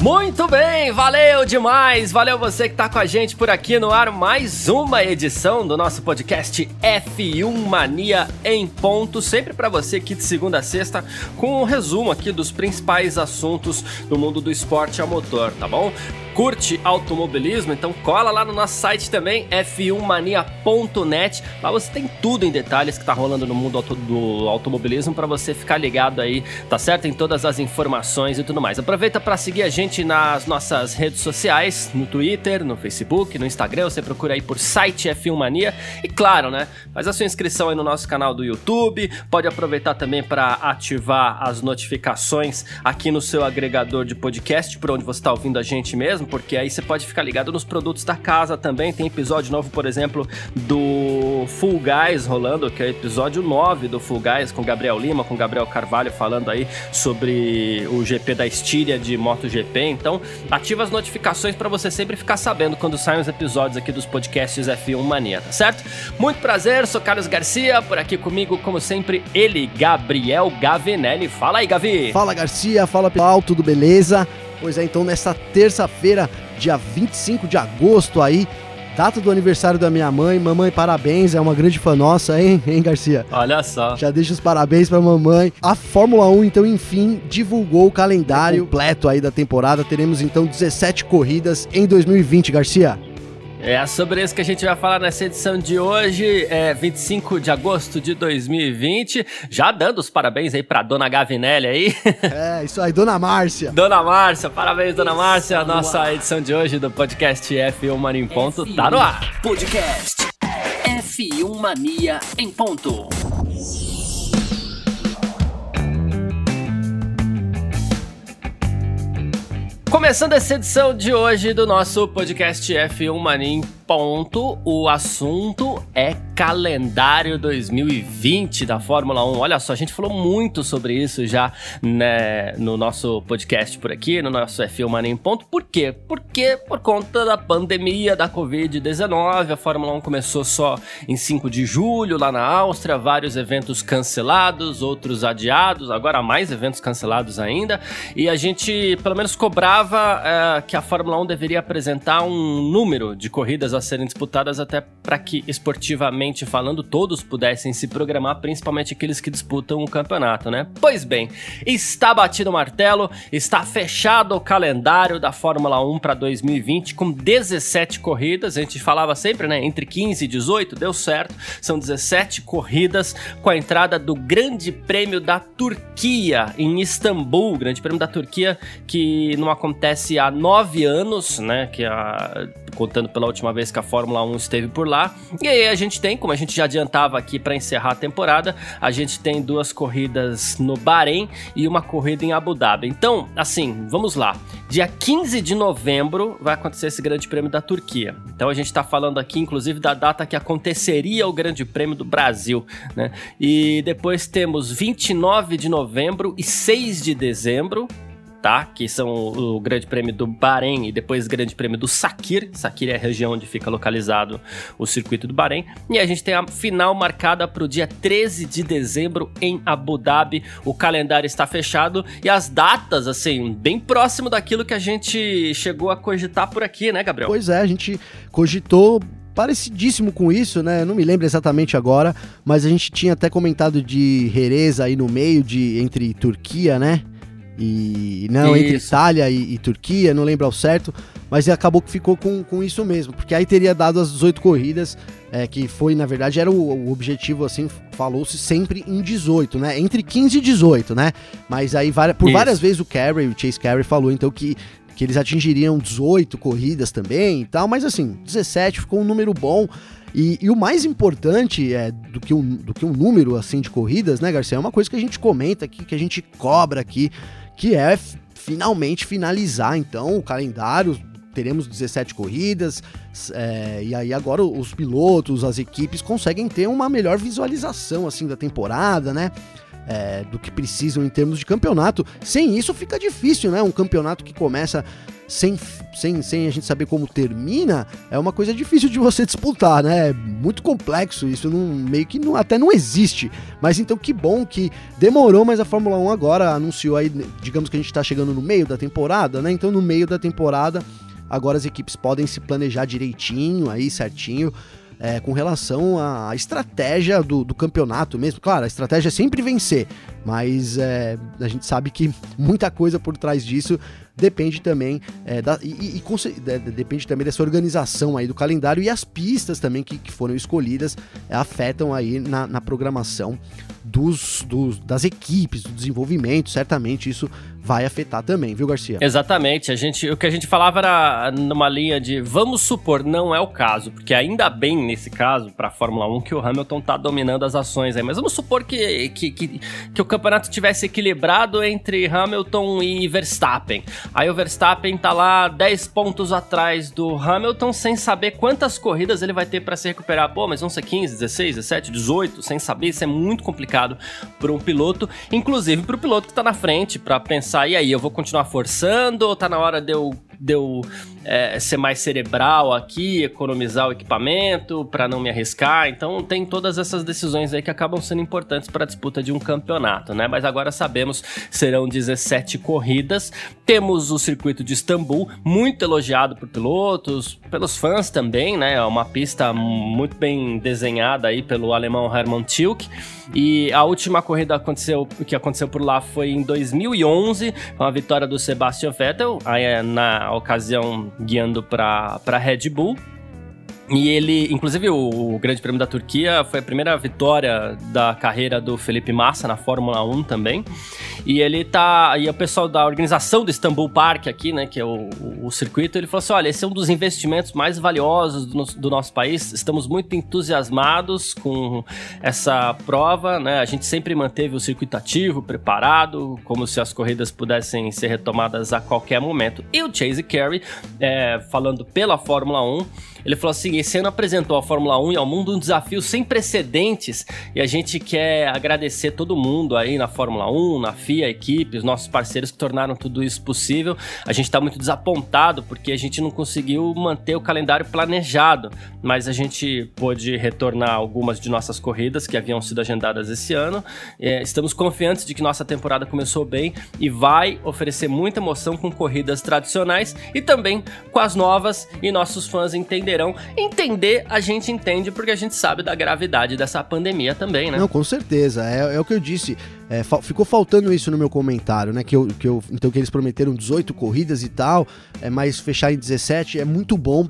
Muito bem, valeu demais, valeu você que tá com a gente por aqui no ar, mais uma edição do nosso podcast F1 Mania em ponto, sempre para você aqui de segunda a sexta, com um resumo aqui dos principais assuntos do mundo do esporte a motor, tá bom? Curte automobilismo, então cola lá no nosso site também, f1mania.net. Lá você tem tudo em detalhes que tá rolando no mundo auto, do automobilismo para você ficar ligado aí, tá certo? Em todas as informações e tudo mais. Aproveita para seguir a gente nas nossas redes sociais, no Twitter, no Facebook, no Instagram, você procura aí por site F1 Mania. E claro, né? Faz a sua inscrição aí no nosso canal do YouTube. Pode aproveitar também para ativar as notificações aqui no seu agregador de podcast, por onde você está ouvindo a gente mesmo porque aí você pode ficar ligado nos produtos da casa também. Tem episódio novo, por exemplo, do Full Guys rolando, que é o episódio 9 do Full Guys, com Gabriel Lima, com Gabriel Carvalho falando aí sobre o GP da Estíria de MotoGP. Então, ativa as notificações para você sempre ficar sabendo quando saem os episódios aqui dos podcasts F1 Mania, tá certo? Muito prazer, sou Carlos Garcia, por aqui comigo, como sempre, ele, Gabriel Gavinelli. Fala aí, Gavi! Fala, Garcia, fala pessoal, tudo beleza? Pois é, então nessa terça-feira, dia 25 de agosto aí, data do aniversário da minha mãe. Mamãe, parabéns, é uma grande fã nossa, hein, hein Garcia? Olha só. Já deixo os parabéns pra mamãe. A Fórmula 1, então, enfim, divulgou o calendário completo aí da temporada. Teremos, então, 17 corridas em 2020, Garcia. É sobre isso que a gente vai falar nessa edição de hoje, é 25 de agosto de 2020. Já dando os parabéns aí pra dona Gavinelli aí. É, isso aí, dona Márcia. Dona Márcia, parabéns, dona Márcia. A nossa edição de hoje do podcast F1 Mania em Ponto F1 tá no ar. Podcast F1 Mania em Ponto. Começando essa edição de hoje do nosso podcast F1 Mania ponto, o assunto é calendário 2020 da Fórmula 1. Olha só, a gente falou muito sobre isso já né, no nosso podcast por aqui, no nosso F1 Mania em ponto. Por quê? Porque por conta da pandemia da Covid-19, a Fórmula 1 começou só em 5 de julho lá na Áustria, vários eventos cancelados, outros adiados, agora mais eventos cancelados ainda, e a gente pelo menos cobrava é, que a Fórmula 1 deveria apresentar um número de corridas a serem disputadas até para que, esportivamente falando, todos pudessem se programar, principalmente aqueles que disputam o campeonato, né? Pois bem, está batido o martelo, está fechado o calendário da Fórmula 1 para 2020 com 17 corridas, a gente falava sempre, né, entre 15 e 18, deu certo, são 17 corridas com a entrada do Grande Prêmio da Turquia em Istambul, Grande Prêmio da Turquia que não acontece há nove anos, né, que a, contando pela última vez vez que a Fórmula 1 esteve por lá. E aí a gente tem, como a gente já adiantava aqui para encerrar a temporada, a gente tem duas corridas no Bahrein e uma corrida em Abu Dhabi. Então, assim, vamos lá. Dia 15 de novembro vai acontecer esse Grande Prêmio da Turquia. Então a gente está falando aqui, inclusive, da data que aconteceria o Grande Prêmio do Brasil, né? E depois temos 29 de novembro e 6 de dezembro, tá? Que são o Grande Prêmio do Bahrein e depois o Grande Prêmio do Sakir. Sakir é a região onde fica localizado o circuito do Bahrein. E a gente tem a final marcada para o dia 13 de dezembro em Abu Dhabi. O calendário está fechado e as datas, assim, bem próximo daquilo que a gente chegou a cogitar por aqui, né, Gabriel? Pois é, a gente cogitou parecidíssimo com isso, né? Não me lembro exatamente agora, mas a gente tinha até comentado de Jerez aí no meio de entre Turquia, né? E não, isso. entre Itália e, e, Turquia, não lembro ao certo, mas acabou que ficou com, com isso mesmo, porque aí teria dado as 18 corridas, é, que foi, na verdade, era o, o objetivo, assim, falou-se sempre em 18, né? Entre 15 e 18, né? Mas aí, por isso. várias vezes o Carey, o Chase Carey falou, então, que que eles atingiriam 18 corridas também e tal, mas assim, 17 ficou um número bom. E, e, o mais importante é do que, um, do que um número assim de corridas, né, Garcia? É uma coisa que a gente comenta aqui, que a gente cobra aqui, que é finalmente finalizar então o calendário. Teremos 17 corridas, é, e aí agora os pilotos, as equipes conseguem ter uma melhor visualização assim da temporada, né? é, do que precisam em termos de campeonato. Sem isso fica difícil, né? Um campeonato que começa sem, sem, sem a gente saber como termina, é uma coisa difícil de você disputar, né? É muito complexo, isso não, meio que não, até não existe. Mas então que bom que demorou, mas a Fórmula 1 agora anunciou aí, digamos que a gente está chegando no meio da temporada, né? Então no meio da temporada, agora as equipes podem se planejar direitinho aí, certinho é, com relação à estratégia do, do, campeonato mesmo. Claro, a estratégia é sempre vencer, mas é, a gente sabe que muita coisa por trás disso depende também é, da, e, e, depende também dessa organização aí do calendário e as pistas também que, que foram escolhidas é, afetam aí na, na programação dos, dos, das equipes, do desenvolvimento, certamente isso vai afetar também, viu, Garcia? Exatamente. A gente, o que a gente falava era numa linha de vamos supor, não é o caso, porque ainda bem nesse caso, para a Fórmula 1, que o Hamilton tá dominando as ações aí. Mas vamos supor que, que, que, que o campeonato tivesse equilibrado entre Hamilton e Verstappen. Aí o Verstappen tá lá 10 pontos atrás do Hamilton, sem saber quantas corridas ele vai ter para se recuperar. Pô, mas vão ser 15, 16, 17, 18, sem saber, isso é muito complicado para um piloto, inclusive para o piloto que tá na frente, para pensar, e aí, eu vou continuar forçando ou tá na hora de eu de eu é, ser mais cerebral aqui, economizar o equipamento para não me arriscar. Então tem todas essas decisões aí que acabam sendo importantes para a disputa de um campeonato, né? Mas agora sabemos serão 17 corridas. Temos o circuito de Istambul, muito elogiado por pilotos, pelos fãs também, né? É uma pista muito bem desenhada aí pelo alemão Hermann Tilke. E a última corrida aconteceu, que aconteceu por lá foi em 2011, com a vitória do Sebastian Vettel, aí é ocasião guiando para Red Bull. E ele, inclusive, o, o, Grande Prêmio da Turquia foi a primeira vitória da carreira do Felipe Massa na Fórmula 1 também. E ele tá. E o pessoal da organização do Istanbul Park aqui, né, que é o, o circuito, ele falou assim: olha, esse é um dos investimentos mais valiosos do, do, nosso país. Estamos muito entusiasmados com essa prova, né? A gente sempre manteve o circuito ativo, preparado, como se as corridas pudessem ser retomadas a qualquer momento. E o Chase Carey, é, falando pela Fórmula 1, ele falou assim: esse ano apresentou a Fórmula 1 e ao mundo um desafio sem precedentes e a gente quer agradecer todo mundo aí na Fórmula 1, na FIA, a equipe, os nossos parceiros que tornaram tudo isso possível. A gente está muito desapontado porque a gente não conseguiu manter o calendário planejado, mas a gente pôde retornar algumas de nossas corridas que haviam sido agendadas esse ano. É, estamos confiantes de que nossa temporada começou bem e vai oferecer muita emoção com corridas tradicionais e também com as novas e nossos fãs entenderão entender, a gente entende porque a gente sabe da gravidade dessa pandemia também, né? Não, com certeza. É, é o que eu disse. É, ficou faltando isso no meu comentário, né? Que eu, que eu, então que eles prometeram 18 corridas e tal, é, mas fechar em 17 é muito bom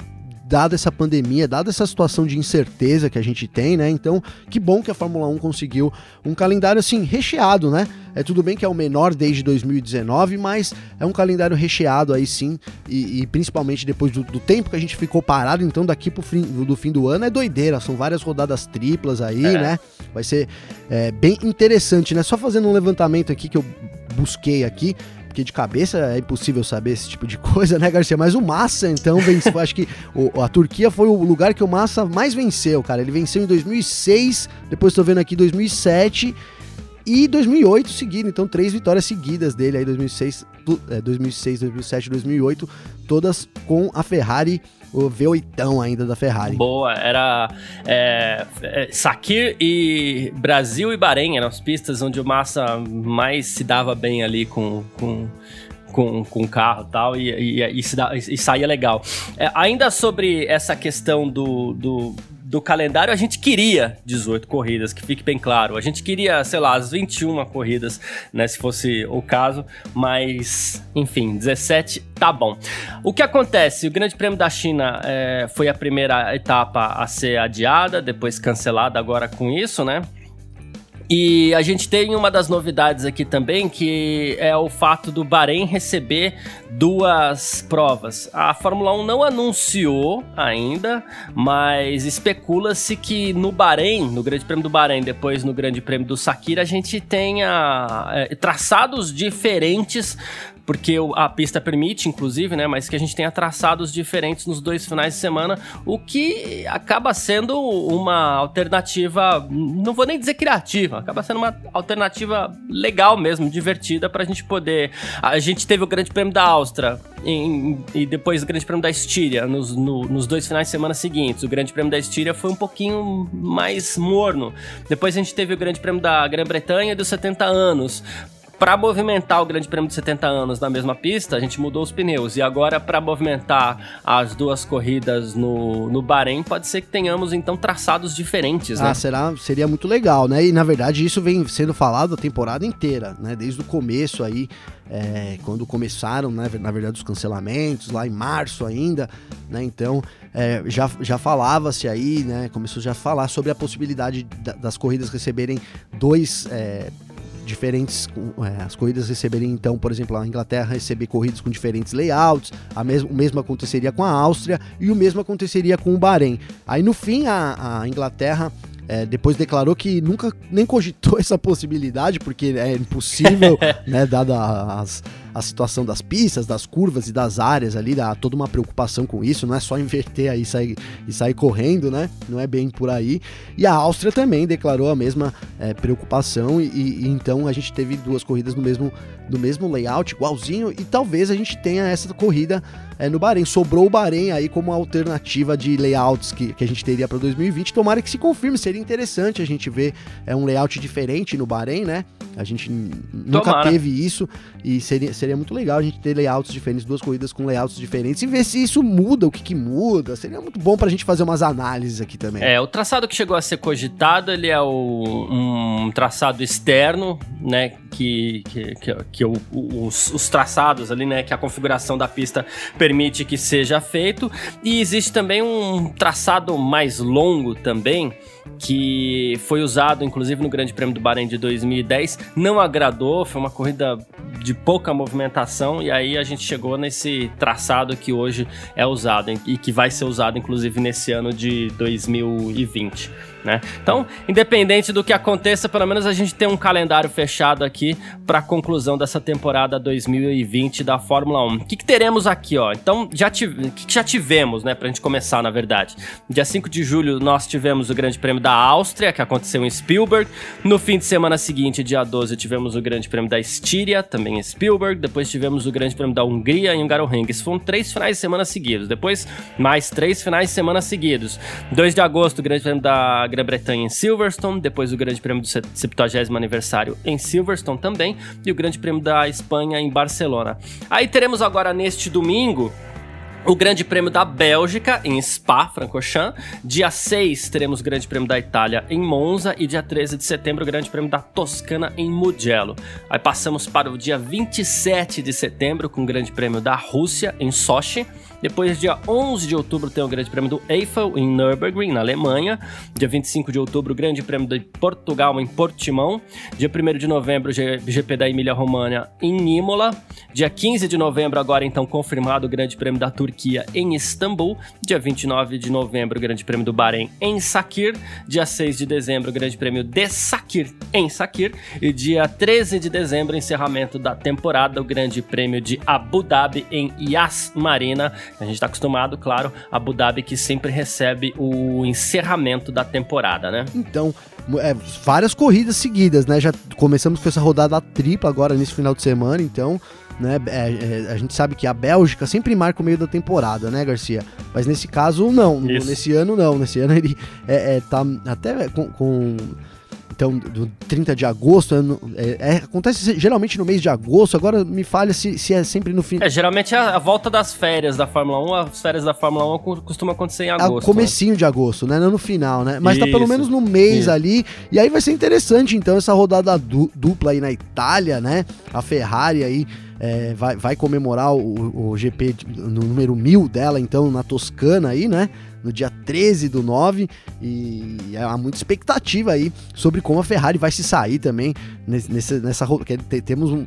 dada essa pandemia, dada essa situação de incerteza que a gente tem, né? Então, que bom que a Fórmula 1 conseguiu um calendário assim recheado, né? É tudo bem que é o menor desde 2019, mas é um calendário recheado aí sim, e, e principalmente depois do, do, tempo que a gente ficou parado, então daqui pro fim do, fim do ano é doideira, são várias rodadas triplas aí, é. né? Vai ser é, bem interessante, né? Só fazendo um levantamento aqui que eu busquei aqui, de cabeça é impossível saber esse tipo de coisa, né, Garcia? Mas o Massa, então, venceu. acho que o, a Turquia foi o lugar que o Massa mais venceu, cara. Ele venceu em 2006, depois estou vendo aqui 2007 e 2008 seguido. Então, três vitórias seguidas dele aí, 2006, 2006 2007, 2008, todas com a Ferrari o V8 ainda da Ferrari. Boa, era é, é, Sakir e Brasil e Bahrein eram as pistas onde o Massa mais se dava bem ali com, com com, com carro tal, e, e, e, e, e saía legal. É, ainda sobre essa questão do, do do calendário, a gente queria 18 corridas, que fique bem claro. A gente queria, sei lá, as 21 corridas, né, se fosse o caso, mas, enfim, 17 tá bom. O que acontece? O Grande Prêmio da China é, foi a primeira etapa a ser adiada, depois cancelada agora com isso, né? E a gente tem uma das novidades aqui também, que é o fato do Bahrein receber duas provas. A Fórmula 1 não anunciou ainda, mas especula-se que no Bahrein, no Grande Prêmio do Bahrein, depois no Grande Prêmio do Sakira, a gente tenha é, traçados diferentes porque a pista permite, inclusive, né, mas que a gente tenha traçados diferentes nos dois finais de semana, o que acaba sendo uma alternativa, não vou nem dizer criativa, acaba sendo uma alternativa legal mesmo, divertida para a gente poder. A gente teve o Grande Prêmio da Áustria em, e depois o Grande Prêmio da Estíria nos, no, nos dois finais de semana seguintes. O Grande Prêmio da Estíria foi um pouquinho mais morno. Depois a gente teve o Grande Prêmio da Grã-Bretanha dos 70 anos. Para movimentar o Grande Prêmio de 70 anos na mesma pista, a gente mudou os pneus. E agora, para movimentar as duas corridas no, no Bahrein, pode ser que tenhamos então traçados diferentes, né? Ah, será, seria muito legal, né? E na verdade isso vem sendo falado a temporada inteira, né? Desde o começo aí, é, quando começaram, né, na verdade, os cancelamentos, lá em março ainda, né? Então, é, já, já falava-se aí, né? Começou já a falar sobre a possibilidade das corridas receberem dois. É, diferentes. É, as corridas receberem, então, por exemplo, a Inglaterra receber corridas com diferentes layouts, a mes o mesmo aconteceria com a Áustria e o mesmo aconteceria com o Bahrein. Aí no fim, a, a Inglaterra é, depois declarou que nunca nem cogitou essa possibilidade, porque é impossível, né, dada as, a situação das pistas, das curvas e das áreas ali, dá toda uma preocupação com isso, não é só inverter aí e sair, e sair correndo, né? Não é bem por aí. E a Áustria também declarou a mesma é, preocupação, e, e, então a gente teve duas corridas no mesmo, no mesmo layout, igualzinho, e talvez a gente tenha essa corrida é, no Bahrein. Sobrou o Bahrein aí como alternativa de layouts que, que a gente teria para 2020. Tomara que se confirme, seria interessante a gente ver é, um layout diferente no Bahrein, né? A gente nunca Tomara. teve isso e seria, seria muito legal a gente ter layouts diferentes, duas corridas com layouts diferentes e ver se isso muda, o que, que muda. Seria muito bom pra gente fazer umas análises aqui também. É, o traçado que chegou a ser cogitado, ele é o, um traçado externo, né, que, que, que, que o, os, os traçados ali, né, que a configuração da pista permite que seja feito. E existe também um traçado mais longo também, que foi usado inclusive no Grande Prêmio do Bahrein de 2010, não agradou, foi uma corrida de pouca movimentação e aí a gente chegou nesse traçado que hoje é usado e que vai ser usado inclusive nesse ano de 2020 né? Então, independente do que aconteça, pelo menos a gente tem um calendário fechado aqui para a conclusão dessa temporada 2020 da Fórmula 1. O que, que teremos aqui, ó? Então, já que, que já tivemos, né, pra gente começar, na verdade. Dia 5 de julho nós tivemos o Grande Prêmio da Áustria, que aconteceu em Spielberg. No fim de semana seguinte, dia 12, tivemos o Grande Prêmio da Estíria, também em Spielberg. Depois tivemos o Grande Prêmio da Hungria em Hungaroring. Foram três finais de semana seguidos. Depois, mais três finais de semana seguidos. 2 de agosto, o Grande Prêmio da Grã-Bretanha em Silverstone, depois o Grande Prêmio do 70 aniversário em Silverstone também, e o Grande Prêmio da Espanha em Barcelona. Aí teremos agora neste domingo o Grande Prêmio da Bélgica em Spa, Francorchamps. Dia 6 teremos o Grande Prêmio da Itália em Monza e dia 13 de setembro o Grande Prêmio da Toscana em Mugello. Aí passamos para o dia 27 de setembro com o Grande Prêmio da Rússia em Sochi. Depois, dia 11 de outubro, tem o Grande Prêmio do Eiffel em Nürburgring, na Alemanha. Dia 25 de outubro, o Grande Prêmio de Portugal em Portimão. Dia 1 de novembro, GP da Emília-Romagna em Imola. Dia 15 de novembro, agora então confirmado o Grande Prêmio da Turquia em Istambul. Dia 29 de novembro, o Grande Prêmio do Bahrein em Sakir. Dia 6 de dezembro, o Grande Prêmio de Sakir em Sakir. E dia 13 de dezembro, encerramento da temporada, o Grande Prêmio de Abu Dhabi em Yas Marina. A gente está acostumado, claro, a Abu Dhabi que sempre recebe o encerramento da temporada, né? Então, é, várias corridas seguidas, né? Já começamos com essa rodada tripla agora nesse final de semana, então. Né, é, é, a gente sabe que a Bélgica sempre marca o meio da temporada, né, Garcia? Mas nesse caso, não. Isso. Nesse ano, não. Nesse ano ele é, é tá até com, com então, do 30 de agosto, é, é, acontece geralmente no mês de agosto, agora me falha se, se é sempre no fim. É, geralmente a, a, volta das férias da Fórmula 1, as férias da Fórmula 1 costuma acontecer em agosto. É comecinho né? de agosto, né? Não no final, né? Mas Isso. tá pelo menos no mês Isso. ali, e aí vai ser interessante, então, essa rodada du dupla aí na Itália, né? A Ferrari aí é, vai, vai comemorar o, o GP no número mil dela, então, na Toscana aí, né? No dia 13 do 9. E há muita expectativa aí sobre como a Ferrari vai se sair também nesse, nessa. Temos um,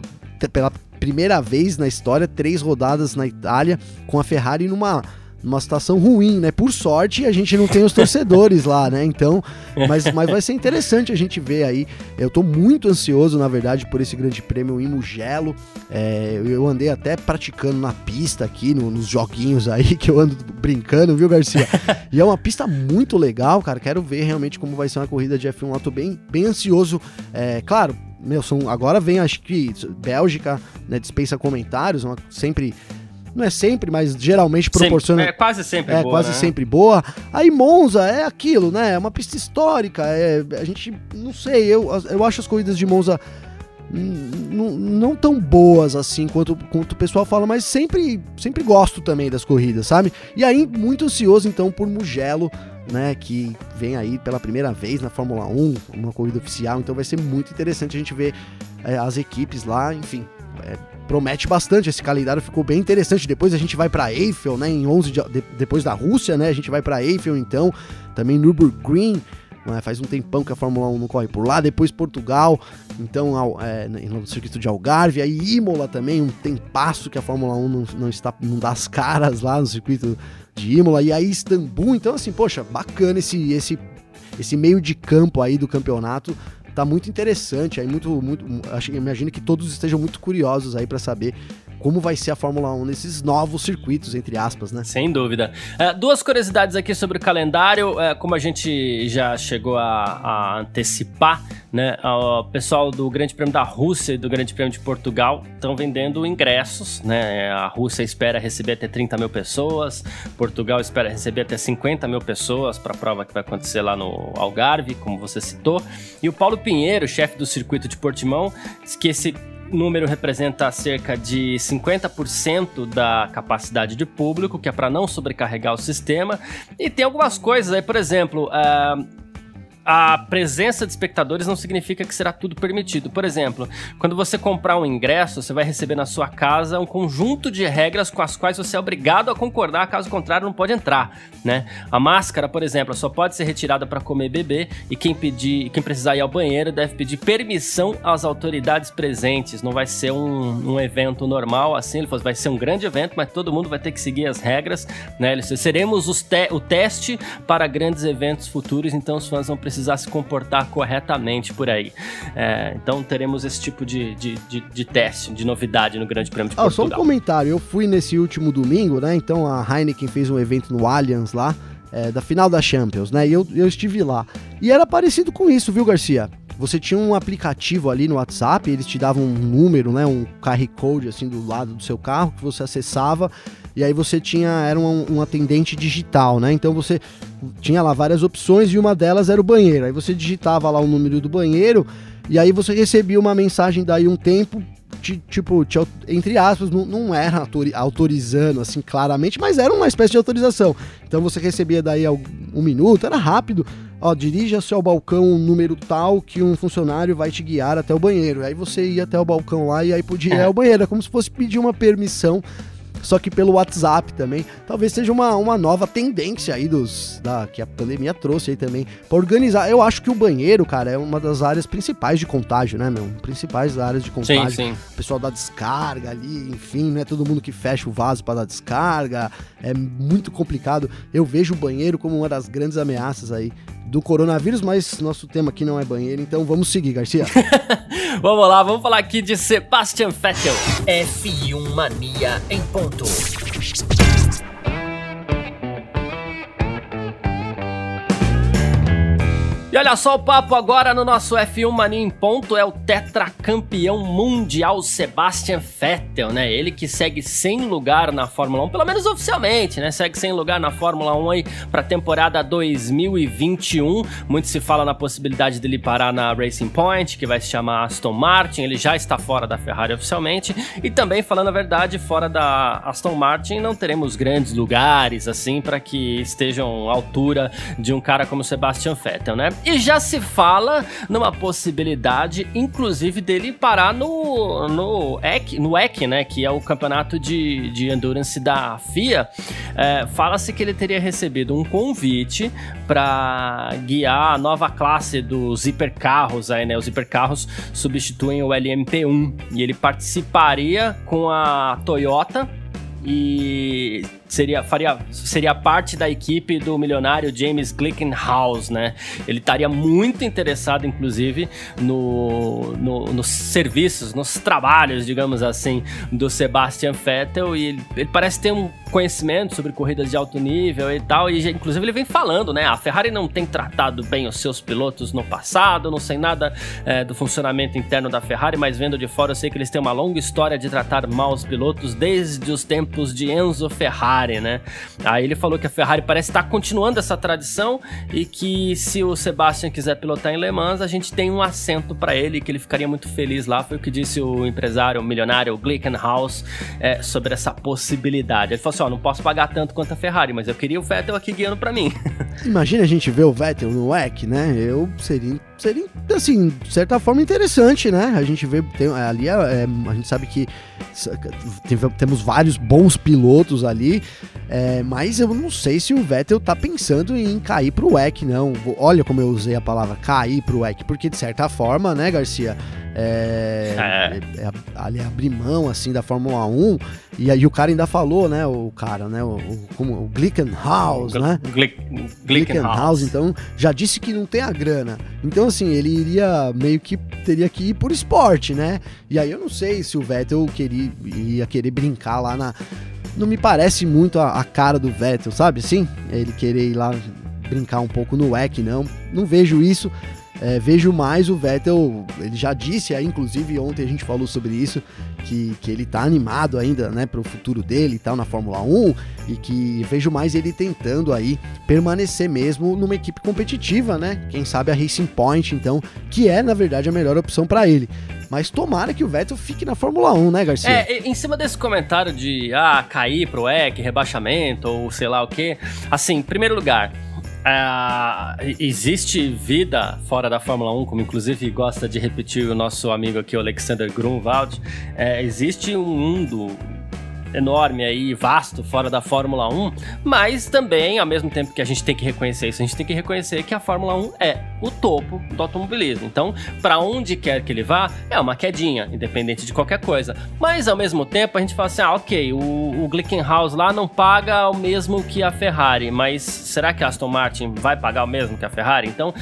pela primeira vez na história três rodadas na Itália com a Ferrari numa numa situação ruim, né? Por sorte, a gente não tem os torcedores lá, né? Então, mas, mas vai ser interessante a gente ver aí. Eu tô muito ansioso, na verdade, por esse grande prêmio em Mugello. É, eu andei até praticando na pista aqui, no, nos joguinhos aí, que eu ando brincando, viu, Garcia? E é uma pista muito legal, cara. Quero ver realmente como vai ser uma corrida de F1 lá. Tô bem, bem ansioso. É, claro, meu, são, agora vem, acho que Bélgica, né, dispensa comentários, uma, sempre não é sempre, mas geralmente proporciona. Sempre, é quase sempre é, boa. quase né? sempre boa. Aí Monza é aquilo, né? É uma pista histórica. É, a gente, não sei, eu, eu acho as corridas de Monza não tão boas assim quanto, quanto o pessoal fala, mas sempre, sempre gosto também das corridas, sabe? E aí, muito ansioso então por Mugello, né? Que vem aí pela primeira vez na Fórmula 1, uma corrida oficial, então vai ser muito interessante a gente ver é, as equipes lá, enfim. É, promete bastante. Esse calendário ficou bem interessante. Depois a gente vai para Eiffel, né? Em 11 de, de, depois da Rússia, né? A gente vai para Eiffel, então. Também Nürburgring. Né, faz um tempão que a Fórmula 1 não corre por lá. Depois Portugal, então é, no circuito de Algarve. Aí Imola também, um tempasso que a Fórmula 1 não, não, está, não dá as caras lá no circuito de Imola. E aí Istambul. Então, assim, poxa, bacana esse, esse, esse meio de campo aí do campeonato tá muito interessante, aí muito, muito, acho, imagino que todos estejam muito curiosos aí para saber como vai ser a Fórmula 1 nesses novos circuitos, entre aspas, né? Sem dúvida. É, duas curiosidades aqui sobre o calendário, é, como a gente já chegou a, a antecipar, né? O pessoal do Grande Prêmio da Rússia e do Grande Prêmio de Portugal estão vendendo ingressos, né? A Rússia espera receber até 30 mil pessoas, Portugal espera receber até 50 mil pessoas para a prova que vai acontecer lá no Algarve, como você citou. E o Paulo Pinheiro, chefe do circuito de Portimão, que esse número representa cerca de 50% da capacidade de público, que é para não sobrecarregar o sistema. E tem algumas coisas aí, por exemplo, uh, a presença de espectadores não significa que será tudo permitido. Por exemplo, quando você comprar um ingresso, você vai receber na sua casa um conjunto de regras com as quais você é obrigado a concordar, caso contrário, não pode entrar, né? A máscara, por exemplo, só pode ser retirada para comer e beber, e quem pedir, quem precisar ir ao banheiro deve pedir permissão às autoridades presentes. Não vai ser um, um evento normal, assim, vai ser um grande evento, mas todo mundo vai ter que seguir as regras, né? Seremos te o teste para grandes eventos futuros, então os fãs vão precisar precisar se comportar corretamente por aí. É, então teremos esse tipo de, de, de, de, teste, de novidade no Grande Prêmio de ah, Portugal. Só um comentário, eu fui nesse último domingo, né? Então a Heineken fez um evento no Allianz lá, é, da final da Champions, né? E eu, eu estive lá. E era parecido com isso, viu, Garcia? Você tinha um aplicativo ali no WhatsApp, eles te davam um número, né, um QR Code assim do lado do seu carro que você acessava e aí você tinha era um, um, atendente digital, né? Então você tinha lá várias opções e uma delas era o banheiro. Aí você digitava lá o número do banheiro e aí você recebia uma mensagem daí um tempo te, tipo, entre aspas, não, não era autorizando assim claramente, mas era uma espécie de autorização. Então você recebia daí um minuto, era rápido. Ó, dirija-se ao balcão número tal que um funcionário vai te guiar até o banheiro. Aí você ia até o balcão lá e aí podia ir ao banheiro. É como se fosse pedir uma permissão só que pelo WhatsApp também. Talvez seja uma, uma nova tendência aí dos da, que a pandemia trouxe aí também para organizar. Eu acho que o banheiro, cara, é uma das áreas principais de contágio, né, meu? Principais áreas de contágio. Sim, sim. O pessoal dá descarga ali, enfim, não é todo mundo que fecha o vaso para dar descarga. É muito complicado. Eu vejo o banheiro como uma das grandes ameaças aí do coronavírus, mas nosso tema aqui não é banheiro, então vamos seguir, Garcia. vamos lá, vamos falar aqui de Sebastian Vettel. F1 Mania em ponto. E olha só o papo agora no nosso F1 Mania em ponto é o tetracampeão mundial Sebastian Vettel, né? Ele que segue sem lugar na Fórmula 1, pelo menos oficialmente, né? Segue sem lugar na Fórmula 1 aí para temporada 2021. Muito se fala na possibilidade dele parar na Racing Point, que vai se chamar Aston Martin. Ele já está fora da Ferrari oficialmente e também falando a verdade, fora da Aston Martin não teremos grandes lugares assim para que estejam à altura de um cara como Sebastian Vettel, né? E já se fala numa possibilidade, inclusive, dele parar no, no EC, no EC, né? Que é o campeonato de, de endurance da FIA. É, Fala-se que ele teria recebido um convite para guiar a nova classe dos hipercarros aí, né? Os hipercarros substituem o LMP1 e ele participaria com a Toyota e seria, faria, seria parte da equipe do milionário James Glickenhaus, né? Ele estaria muito interessado, inclusive, no, no, nos serviços, nos trabalhos, digamos assim, do Sebastian Vettel e ele, ele parece ter um conhecimento sobre corridas de alto nível e tal, e inclusive ele vem falando, né? A Ferrari não tem tratado bem os seus pilotos no passado, não sei nada é, do funcionamento interno da Ferrari, mas vendo de fora eu sei que eles têm uma longa história de tratar mal os pilotos desde os tempos de Enzo Ferrari, né? Aí ele falou que a Ferrari parece estar continuando essa tradição e que se o Sebastian quiser pilotar em Le Mans, a gente tem um assento para ele, que ele ficaria muito feliz lá. Foi o que disse o empresário o milionário Glickenhaus é, sobre essa possibilidade. Ele falou assim: ó, não posso pagar tanto quanto a Ferrari, mas eu queria o Vettel aqui guiando para mim. Imagina a gente ver o Vettel no WEC, né? Eu seria, seria assim, de certa forma interessante, né? A gente vê, tem, ali é, é a gente sabe que tem, temos vários bons pilotos ali, é, mas eu não sei se o Vettel tá pensando em cair pro WEC, não. Olha como eu usei a palavra cair pro WEC, porque de certa forma, né, Garcia? É, é. é, ali abrir mão assim da Fórmula 1 e aí o cara ainda falou, né, o cara, né, o, o, como, o Glickenhaus, né? Glick, Glickenhaus, então já disse que não tem a grana. Então assim, ele iria meio que teria que ir por esporte, né? E aí eu não sei se o Vettel queria ia querer brincar lá na não me parece muito a, a cara do Vettel, sabe? Sim, ele querer ir lá brincar um pouco no WEC, não. Não vejo isso. É, vejo mais o Vettel, ele já disse aí, inclusive ontem a gente falou sobre isso, que, que ele tá animado ainda, né, pro futuro dele e tal na Fórmula 1, e que vejo mais ele tentando aí permanecer mesmo numa equipe competitiva, né, quem sabe a Racing Point, então, que é, na verdade, a melhor opção para ele. Mas tomara que o Vettel fique na Fórmula 1, né, Garcia? É, em cima desse comentário de, ah, cair pro EC, rebaixamento, ou sei lá o que, assim, em primeiro lugar, Uh, existe vida fora da Fórmula 1, como inclusive gosta de repetir o nosso amigo aqui, o Alexander Grunwald. É, existe um mundo enorme aí, vasto, fora da Fórmula 1, mas também, ao mesmo tempo que a gente tem que reconhecer isso, a gente tem que reconhecer que a Fórmula 1 é o topo do automobilismo. Então, para onde quer que ele vá, é uma quedinha, independente de qualquer coisa. Mas, ao mesmo tempo, a gente fala assim, ah, ok, o, o Glickenhaus lá não paga o mesmo que a Ferrari, mas será que a Aston Martin vai pagar o mesmo que a Ferrari? Então,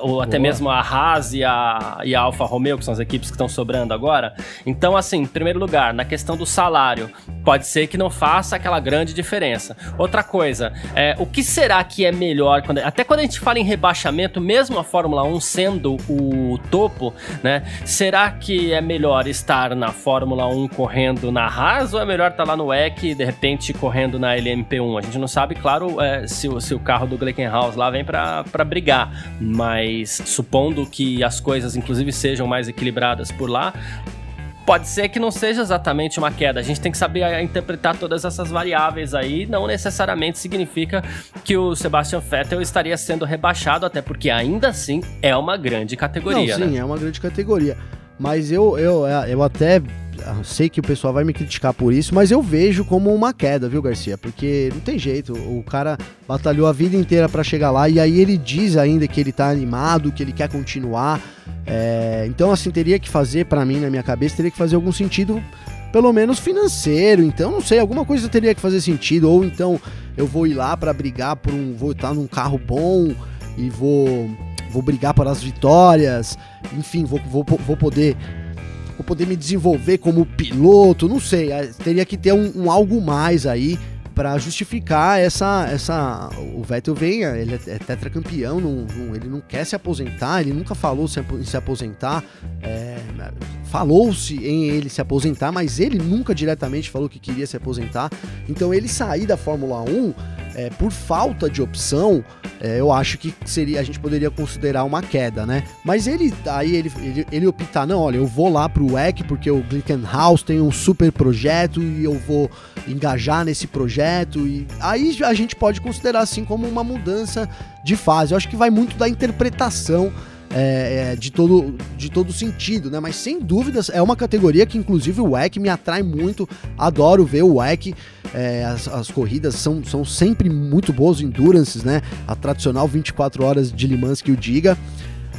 ou até Boa. mesmo a Haas e a, e a Alfa Romeo, que são as equipes que estão sobrando agora. Então, assim, em primeiro lugar, na questão do salário, pode pode ser que não faça aquela grande diferença. Outra coisa, é, o que será que é melhor? Quando, até quando a gente fala em rebaixamento, mesmo a Fórmula 1 sendo o topo, né? Será que é melhor estar na Fórmula 1 correndo na Haas ou é melhor estar lá no WEC e de repente correndo na LMP1? A gente não sabe, claro, é, se, se, o carro do Glickenhaus lá vem para brigar, mas supondo que as coisas, inclusive, sejam mais equilibradas por lá, pode ser que não seja exatamente uma queda. A gente tem que saber interpretar todas essas variáveis aí. Não necessariamente significa que o Sebastian Vettel estaria sendo rebaixado, até porque ainda assim é uma grande categoria. Não, sim, né? é uma grande categoria. Mas eu, eu, eu até sei que o pessoal vai me criticar por isso, mas eu vejo como uma queda, viu, Garcia? Porque não tem jeito, o cara batalhou a vida inteira para chegar lá e aí ele diz ainda que ele tá animado, que ele quer continuar. É, então, assim, teria que fazer, para mim, na minha cabeça, teria que fazer algum sentido, pelo menos financeiro. Então, não sei, alguma coisa teria que fazer sentido. Ou então eu vou ir lá para brigar por um. Vou estar num carro bom e vou. Vou brigar pelas vitórias. Enfim, vou, vou, vou poder poder me desenvolver como piloto, não sei, teria que ter um, um algo mais aí para justificar essa essa o Vettel vem, ele é, é tetracampeão, não, não, ele não quer se aposentar, ele nunca falou em se aposentar, é, falou-se em ele se aposentar, mas ele nunca diretamente falou que queria se aposentar. Então ele sair da Fórmula 1 é, por falta de opção, é, eu acho que seria a gente poderia considerar uma queda, né? Mas ele aí ele, ele, ele optar, não, olha, eu vou lá pro WEC porque o Glickenhaus tem um super projeto e eu vou engajar nesse projeto e aí a gente pode considerar assim como uma mudança de fase. Eu acho que vai muito da interpretação é, é, de, todo, de todo sentido, né? Mas sem dúvidas é uma categoria que, inclusive, o WEC me atrai muito. Adoro ver o WEC. É, as, as, corridas são, são sempre muito boas, endurances, né? A tradicional 24 horas de Le Mans que o diga.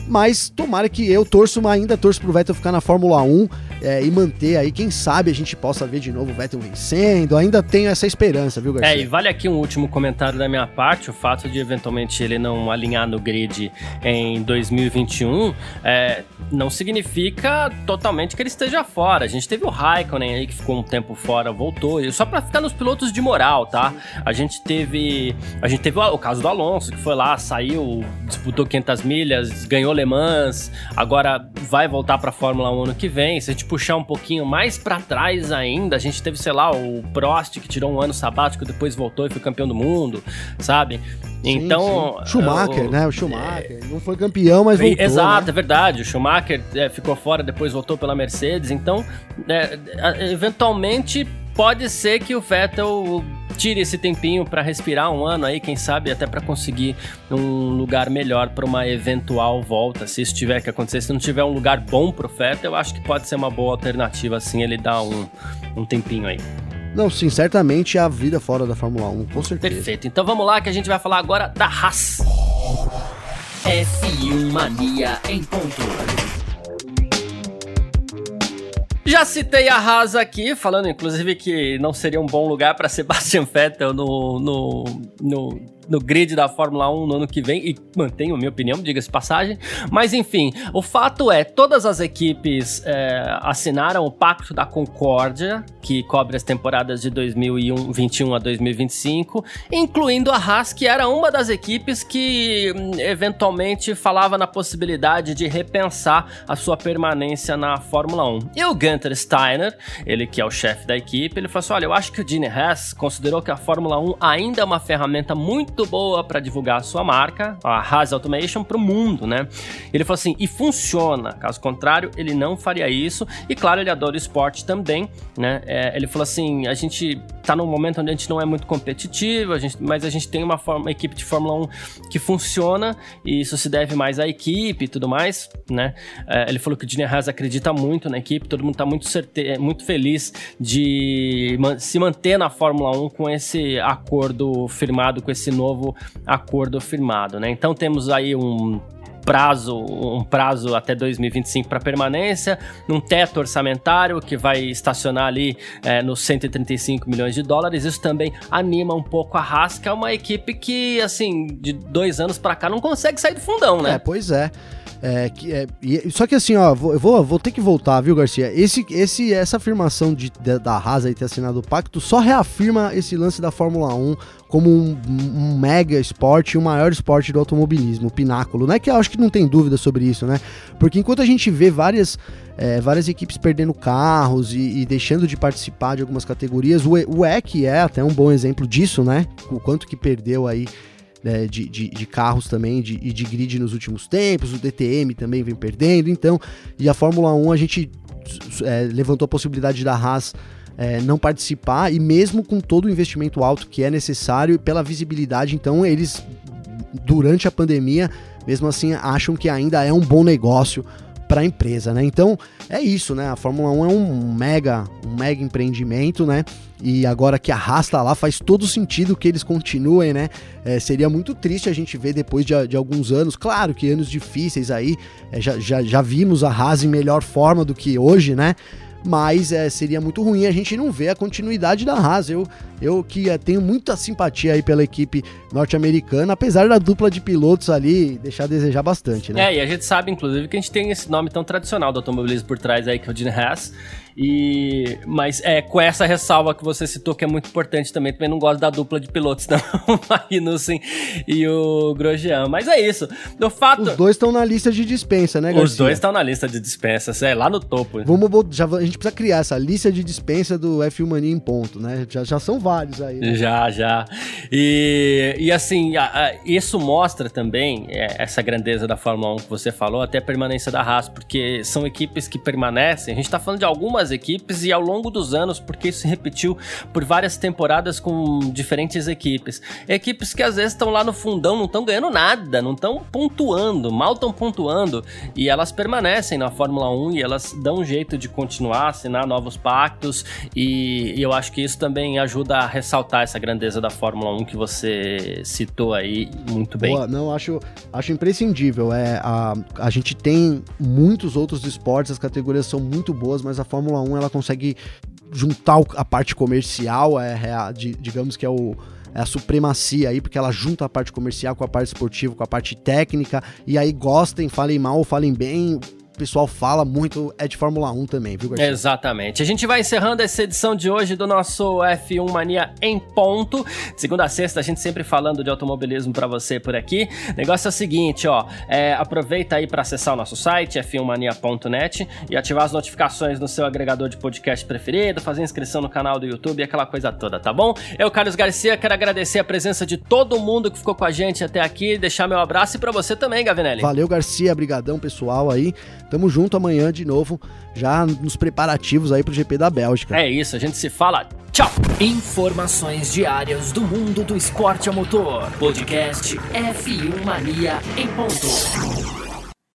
Mas tomara que eu torço, ainda torço pro Vettel ficar na Fórmula 1 é, e manter aí, quem sabe a gente possa ver de novo o Vettel vencendo. Ainda tenho essa esperança, viu, Garcia? É, e vale aqui um último comentário da minha parte: o fato de eventualmente ele não alinhar no grid em 2021 é, não significa totalmente que ele esteja fora. A gente teve o Raikkonen aí que ficou um tempo fora, voltou. Só para ficar nos pilotos de moral, tá? A gente teve. A gente teve o caso do Alonso, que foi lá, saiu, disputou 500 milhas, ganhou Le Mans, agora vai voltar pra Fórmula 1 ano que vem. Se a gente puxar um pouquinho mais para trás ainda, a gente teve, sei lá, o Prost que tirou um ano sabático, depois voltou e foi campeão do mundo, sabe? Então. Sim. Schumacher, o, né? O Schumacher. É, não foi campeão, mas voltou. Exato, né? é verdade. O Schumacher é, ficou fora, depois voltou pela Mercedes. Então, é, eventualmente, pode ser que o Vettel tire esse tempinho para respirar um ano aí, quem sabe até para conseguir um lugar melhor para uma eventual volta, se isso tiver que acontecer. Se não tiver um lugar bom pro Vettel, eu acho que pode ser uma boa alternativa assim ele dar um, um tempinho aí. Não, sim, certamente é a vida fora da Fórmula 1, com certeza. Perfeito. Então vamos lá que a gente vai falar agora da Haas. F1 Mania em ponto. Já citei a Haas aqui, falando inclusive que não seria um bom lugar para Sebastian Vettel no, no, no no grid da Fórmula 1 no ano que vem, e mantenho minha opinião, diga-se passagem. Mas enfim, o fato é, todas as equipes é, assinaram o Pacto da Concórdia, que cobre as temporadas de 2021 a 2025, incluindo a Haas, que era uma das equipes que hum, eventualmente falava na possibilidade de repensar a sua permanência na Fórmula 1. E o Gunter Steiner, ele que é o chefe da equipe, ele falou assim: olha, eu acho que o Gene Haas considerou que a Fórmula 1 ainda é uma ferramenta muito muito boa para divulgar a sua marca, a Haas Automation, para o mundo, né? Ele falou assim, e funciona. Caso contrário, ele não faria isso. E claro, ele adora esporte também, né? É, ele falou assim, a gente tá num momento onde a gente não é muito competitivo, a gente, mas a gente tem uma, forma, uma equipe de Fórmula 1 que funciona e isso se deve mais à equipe e tudo mais, né? É, ele falou que o Gene Haas acredita muito na equipe, todo mundo tá muito, certe muito feliz de se manter na Fórmula 1 com esse acordo firmado, com esse novo novo acordo firmado, né? Então temos aí um prazo, um prazo até 2025 para permanência, um teto orçamentário que vai estacionar ali é, nos 135 milhões de dólares. Isso também anima um pouco a que é uma equipe que, assim, de dois anos para cá não consegue sair do fundão, né? É, pois é. É, que, é, só que assim, ó, vou, eu vou, vou ter que voltar, viu, Garcia? Esse, esse, essa afirmação de, de da Haas aí ter assinado o pacto só reafirma esse lance da Fórmula 1 como um, um mega esporte, o maior esporte do automobilismo, o pináculo. É que eu acho que não tem dúvida sobre isso, né? Porque enquanto a gente vê várias, é, várias equipes perdendo carros e, e, deixando de participar de algumas categorias, o, o EC é até um bom exemplo disso, né? O quanto que perdeu aí né, de, de, de, carros também de, e de grid nos últimos tempos, o DTM também vem perdendo, então, e a Fórmula 1 a gente é, levantou a possibilidade da Haas é, não participar, e mesmo com todo o investimento alto que é necessário, pela visibilidade, então eles, durante a pandemia, mesmo assim, acham que ainda é um bom negócio para a empresa, né? Então é isso, né? A Fórmula 1 é um mega, um mega empreendimento, né? E agora que arrasta lá, faz todo sentido que eles continuem, né? É, seria muito triste a gente ver depois de, de alguns anos, claro que anos difíceis aí, é, já, já, já vimos a Haas em melhor forma do que hoje, né? mas é, seria muito ruim a gente não ver a continuidade da Haas. Eu, eu que é, tenho muita simpatia aí pela equipe norte-americana, apesar da dupla de pilotos ali deixar a desejar bastante, né? É, e a gente sabe, inclusive, que a gente tem esse nome tão tradicional do automobilismo por trás aí, que é o Gene Haas, e, mas é com essa ressalva que você citou que é muito importante também. Também não gosto da dupla de pilotos, não. o Magnussen e o Grosjean. Mas é isso. Do fato. Os dois estão na lista de dispensa, né, Garcia? Os dois estão na lista de dispensa, é lá no topo. Vamos, já, a gente precisa criar essa lista de dispensa do F1 Mania em ponto, né? Já, já são vários aí. Né? Já, já. E, e assim, a, a, isso mostra também é, essa grandeza da Fórmula 1 que você falou, até a permanência da Haas, porque são equipes que permanecem. A gente tá falando de algumas das equipes e ao longo dos anos, porque isso se repetiu por várias temporadas com diferentes equipes. Equipes que às vezes estão lá no fundão, não estão ganhando nada, não estão pontuando, mal estão pontuando e elas permanecem na Fórmula 1 e elas dão um jeito de continuar, assinar novos pactos e, e eu acho que isso também ajuda a ressaltar essa grandeza da Fórmula 1 que você citou aí muito bem. Boa, não, acho, acho imprescindível. É, a, a gente tem muitos outros esportes, as categorias são muito boas, mas a Fórmula 1 ela consegue juntar a parte comercial, é, é digamos que é o é a supremacia aí, porque ela junta a parte comercial com a parte esportiva, com a parte técnica, e aí gostem, falem mal ou falem bem, pessoal fala muito é de Fórmula 1 também, viu, Garcia? Exatamente. A gente vai encerrando essa edição de hoje do nosso F1 Mania em ponto. Segunda a sexta, a gente sempre falando de automobilismo para você por aqui. O negócio é o seguinte, ó, é, aproveita aí para acessar o nosso site, f1mania.net, e ativar as notificações no seu agregador de podcast preferido, fazer inscrição no canal do YouTube e aquela coisa toda, tá bom? Eu, Carlos Garcia, quero agradecer a presença de todo mundo que ficou com a gente até aqui, deixar meu abraço e para você também, Gavinelli. Valeu, Garcia, brigadão pessoal aí. Tamo junto amanhã de novo, já nos preparativos aí pro GP da Bélgica. É isso, a gente se fala. Tchau! Informações diárias do mundo do esporte a motor. Podcast F1 Mania em ponto.